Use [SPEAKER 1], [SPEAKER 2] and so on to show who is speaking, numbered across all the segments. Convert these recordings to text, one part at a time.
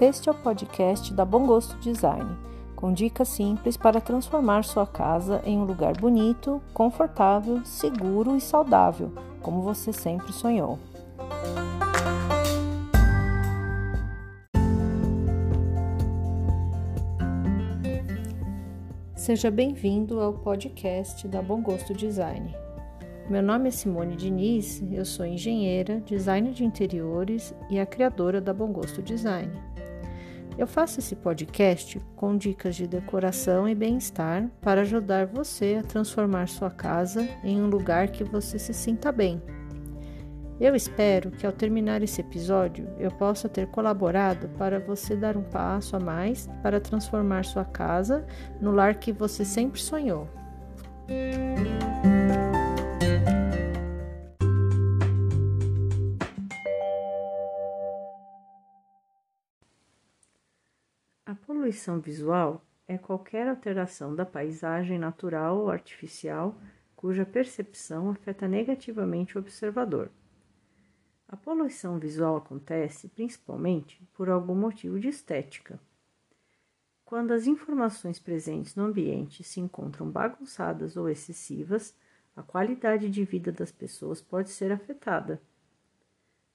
[SPEAKER 1] Este é o podcast da Bom Gosto Design, com dicas simples para transformar sua casa em um lugar bonito, confortável, seguro e saudável, como você sempre sonhou. Seja bem-vindo ao podcast da Bom Gosto Design. Meu nome é Simone Diniz, eu sou engenheira, designer de interiores e a criadora da Bom Gosto Design. Eu faço esse podcast com dicas de decoração e bem-estar para ajudar você a transformar sua casa em um lugar que você se sinta bem. Eu espero que ao terminar esse episódio eu possa ter colaborado para você dar um passo a mais para transformar sua casa no lar que você sempre sonhou. Poluição visual é qualquer alteração da paisagem natural ou artificial cuja percepção afeta negativamente o observador. A poluição visual acontece principalmente por algum motivo de estética. Quando as informações presentes no ambiente se encontram bagunçadas ou excessivas, a qualidade de vida das pessoas pode ser afetada.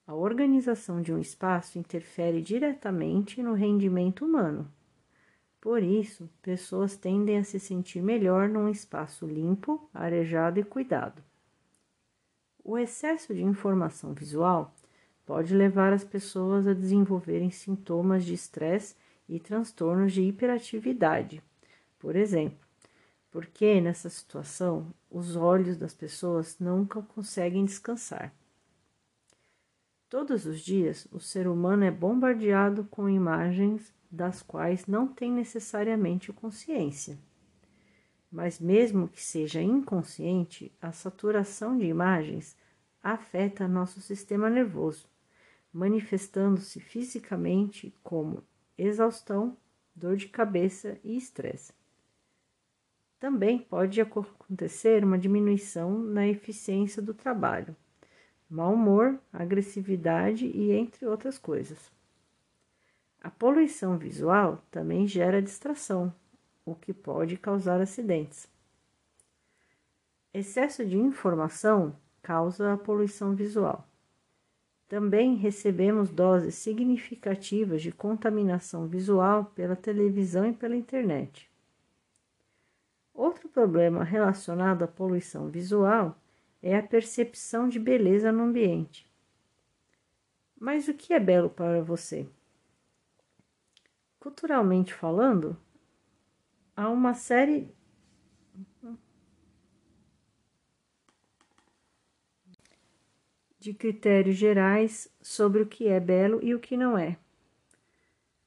[SPEAKER 1] A organização de um espaço interfere diretamente no rendimento humano. Por isso, pessoas tendem a se sentir melhor num espaço limpo, arejado e cuidado. O excesso de informação visual pode levar as pessoas a desenvolverem sintomas de estresse e transtornos de hiperatividade, por exemplo, porque nessa situação os olhos das pessoas nunca conseguem descansar. Todos os dias, o ser humano é bombardeado com imagens das quais não tem necessariamente consciência. Mas, mesmo que seja inconsciente, a saturação de imagens afeta nosso sistema nervoso, manifestando-se fisicamente como exaustão, dor de cabeça e estresse. Também pode acontecer uma diminuição na eficiência do trabalho mau humor, agressividade e entre outras coisas. A poluição visual também gera distração, o que pode causar acidentes. Excesso de informação causa a poluição visual. Também recebemos doses significativas de contaminação visual pela televisão e pela internet. Outro problema relacionado à poluição visual é a percepção de beleza no ambiente. Mas o que é belo para você? Culturalmente falando, há uma série de critérios gerais sobre o que é belo e o que não é.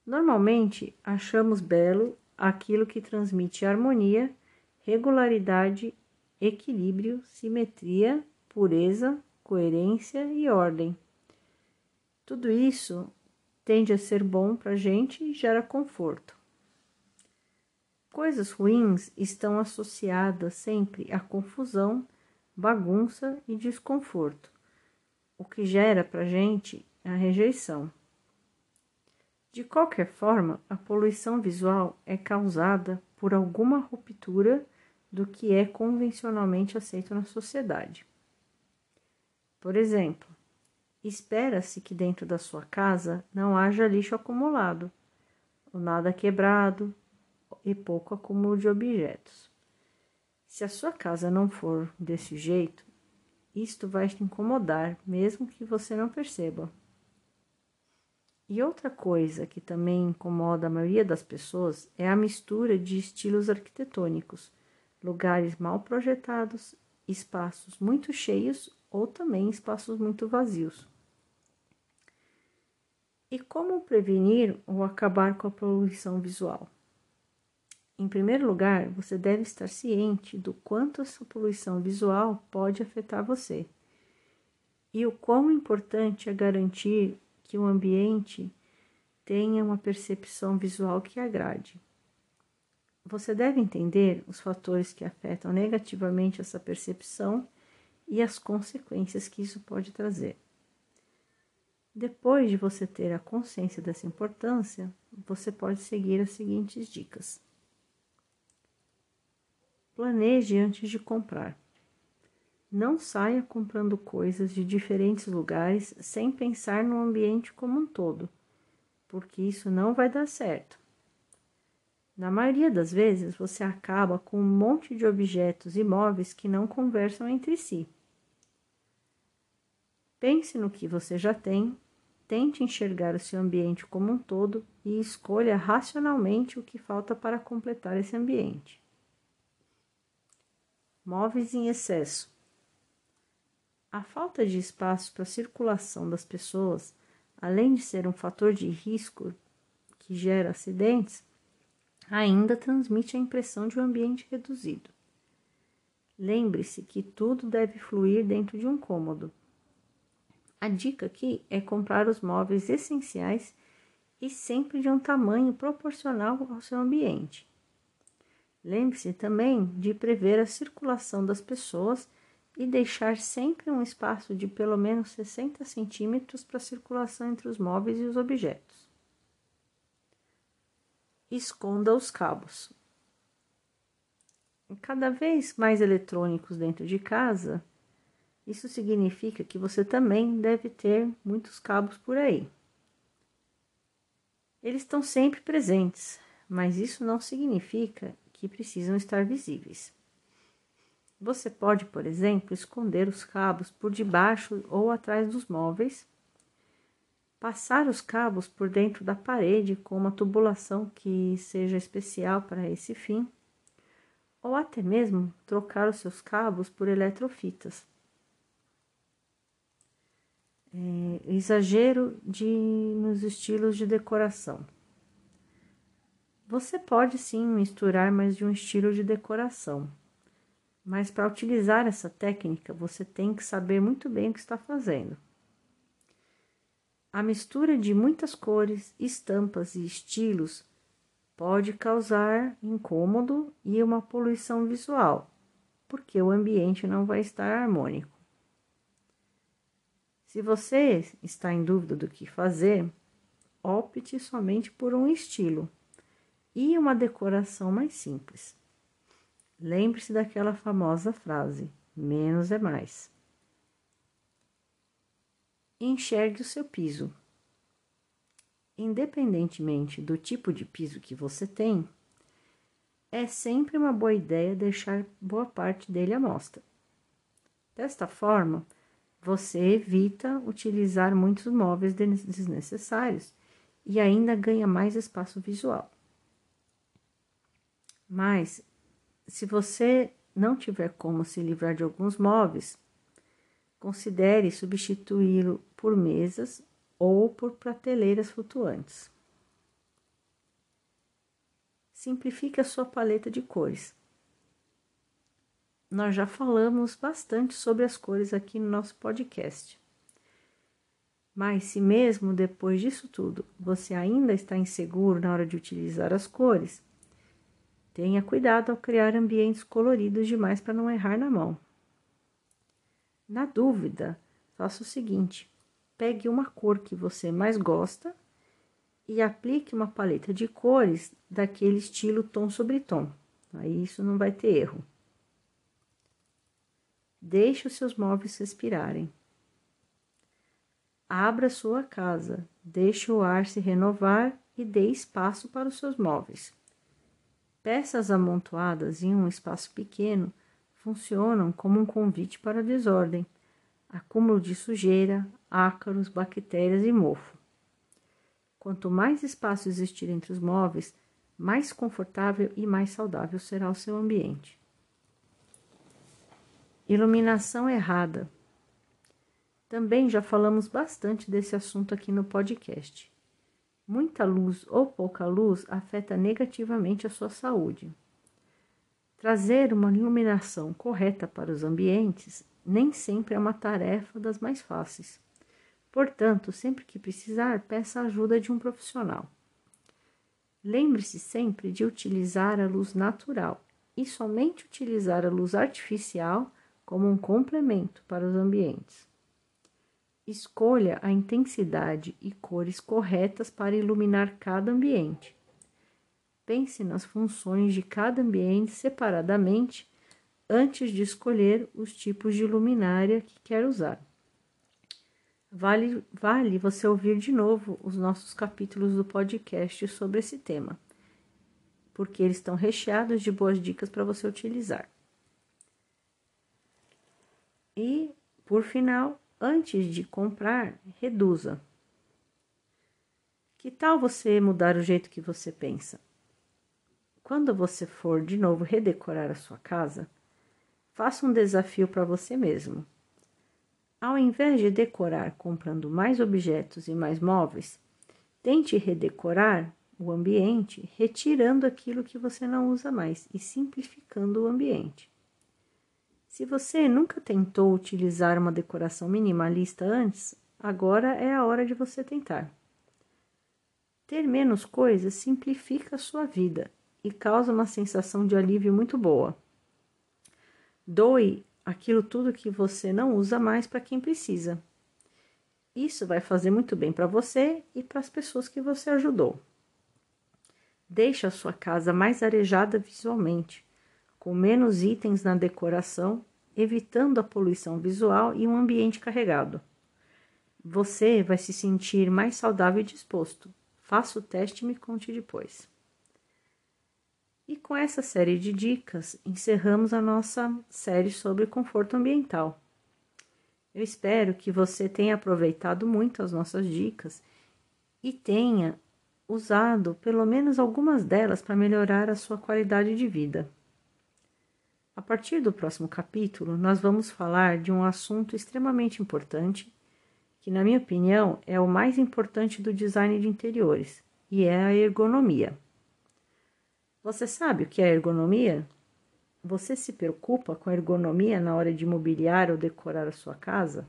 [SPEAKER 1] Normalmente, achamos belo aquilo que transmite harmonia, regularidade equilíbrio, simetria, pureza, coerência e ordem. Tudo isso tende a ser bom para a gente e gera conforto. Coisas ruins estão associadas sempre a confusão, bagunça e desconforto, o que gera para a gente a rejeição. De qualquer forma, a poluição visual é causada por alguma ruptura do que é convencionalmente aceito na sociedade. Por exemplo, espera-se que dentro da sua casa não haja lixo acumulado, ou nada quebrado e pouco acúmulo de objetos. Se a sua casa não for desse jeito, isto vai te incomodar, mesmo que você não perceba. E outra coisa que também incomoda a maioria das pessoas é a mistura de estilos arquitetônicos lugares mal projetados, espaços muito cheios ou também espaços muito vazios. E como prevenir ou acabar com a poluição visual? Em primeiro lugar, você deve estar ciente do quanto essa poluição visual pode afetar você e o quão importante é garantir que o ambiente tenha uma percepção visual que agrade. Você deve entender os fatores que afetam negativamente essa percepção e as consequências que isso pode trazer. Depois de você ter a consciência dessa importância, você pode seguir as seguintes dicas. Planeje antes de comprar. Não saia comprando coisas de diferentes lugares sem pensar no ambiente como um todo, porque isso não vai dar certo. Na maioria das vezes, você acaba com um monte de objetos e móveis que não conversam entre si. Pense no que você já tem Tente enxergar o seu ambiente como um todo e escolha racionalmente o que falta para completar esse ambiente. Móveis em excesso. A falta de espaço para a circulação das pessoas, além de ser um fator de risco que gera acidentes, ainda transmite a impressão de um ambiente reduzido. Lembre-se que tudo deve fluir dentro de um cômodo a dica aqui é comprar os móveis essenciais e sempre de um tamanho proporcional ao seu ambiente. Lembre-se também de prever a circulação das pessoas e deixar sempre um espaço de pelo menos 60 centímetros para circulação entre os móveis e os objetos. Esconda os cabos. Cada vez mais eletrônicos dentro de casa, isso significa que você também deve ter muitos cabos por aí. Eles estão sempre presentes, mas isso não significa que precisam estar visíveis. Você pode, por exemplo, esconder os cabos por debaixo ou atrás dos móveis, passar os cabos por dentro da parede com uma tubulação que seja especial para esse fim, ou até mesmo trocar os seus cabos por eletrofitas é, exagero de, nos estilos de decoração. Você pode sim misturar mais de um estilo de decoração, mas para utilizar essa técnica você tem que saber muito bem o que está fazendo. A mistura de muitas cores, estampas e estilos pode causar incômodo e uma poluição visual, porque o ambiente não vai estar harmônico. Se você está em dúvida do que fazer, opte somente por um estilo e uma decoração mais simples. Lembre-se daquela famosa frase: menos é mais. Enxergue o seu piso. Independentemente do tipo de piso que você tem, é sempre uma boa ideia deixar boa parte dele à mostra. Desta forma, você evita utilizar muitos móveis desnecessários e ainda ganha mais espaço visual. Mas, se você não tiver como se livrar de alguns móveis, considere substituí-lo por mesas ou por prateleiras flutuantes. Simplifique a sua paleta de cores nós já falamos bastante sobre as cores aqui no nosso podcast. Mas se mesmo depois disso tudo você ainda está inseguro na hora de utilizar as cores, tenha cuidado ao criar ambientes coloridos demais para não errar na mão. Na dúvida, faça o seguinte: pegue uma cor que você mais gosta e aplique uma paleta de cores daquele estilo tom sobre tom. Aí isso não vai ter erro. Deixe os seus móveis respirarem. Abra sua casa, deixe o ar se renovar e dê espaço para os seus móveis. Peças amontoadas em um espaço pequeno funcionam como um convite para a desordem, acúmulo de sujeira, ácaros, bactérias e mofo. Quanto mais espaço existir entre os móveis, mais confortável e mais saudável será o seu ambiente. Iluminação errada. Também já falamos bastante desse assunto aqui no podcast. Muita luz ou pouca luz afeta negativamente a sua saúde. Trazer uma iluminação correta para os ambientes nem sempre é uma tarefa das mais fáceis. Portanto, sempre que precisar, peça a ajuda de um profissional. Lembre-se sempre de utilizar a luz natural e somente utilizar a luz artificial como um complemento para os ambientes. Escolha a intensidade e cores corretas para iluminar cada ambiente. Pense nas funções de cada ambiente separadamente antes de escolher os tipos de luminária que quer usar. Vale, vale você ouvir de novo os nossos capítulos do podcast sobre esse tema, porque eles estão recheados de boas dicas para você utilizar. E, por final, antes de comprar, reduza. Que tal você mudar o jeito que você pensa? Quando você for de novo redecorar a sua casa, faça um desafio para você mesmo. Ao invés de decorar comprando mais objetos e mais móveis, tente redecorar o ambiente retirando aquilo que você não usa mais e simplificando o ambiente. Se você nunca tentou utilizar uma decoração minimalista antes, agora é a hora de você tentar. Ter menos coisas simplifica a sua vida e causa uma sensação de alívio muito boa. Doe aquilo tudo que você não usa mais para quem precisa. Isso vai fazer muito bem para você e para as pessoas que você ajudou. Deixe a sua casa mais arejada visualmente, com menos itens na decoração, evitando a poluição visual e um ambiente carregado. Você vai se sentir mais saudável e disposto. Faça o teste e me conte depois. E com essa série de dicas, encerramos a nossa série sobre conforto ambiental. Eu espero que você tenha aproveitado muito as nossas dicas e tenha usado pelo menos algumas delas para melhorar a sua qualidade de vida. A partir do próximo capítulo, nós vamos falar de um assunto extremamente importante, que, na minha opinião, é o mais importante do design de interiores, e é a ergonomia. Você sabe o que é ergonomia? Você se preocupa com a ergonomia na hora de mobiliar ou decorar a sua casa?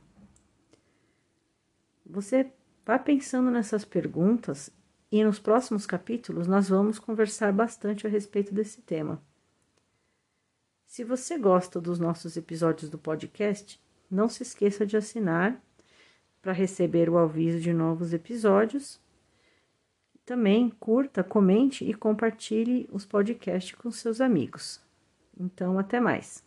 [SPEAKER 1] Você vá pensando nessas perguntas e nos próximos capítulos nós vamos conversar bastante a respeito desse tema. Se você gosta dos nossos episódios do podcast, não se esqueça de assinar para receber o aviso de novos episódios também curta, comente e compartilhe os podcasts com seus amigos. Então, até mais.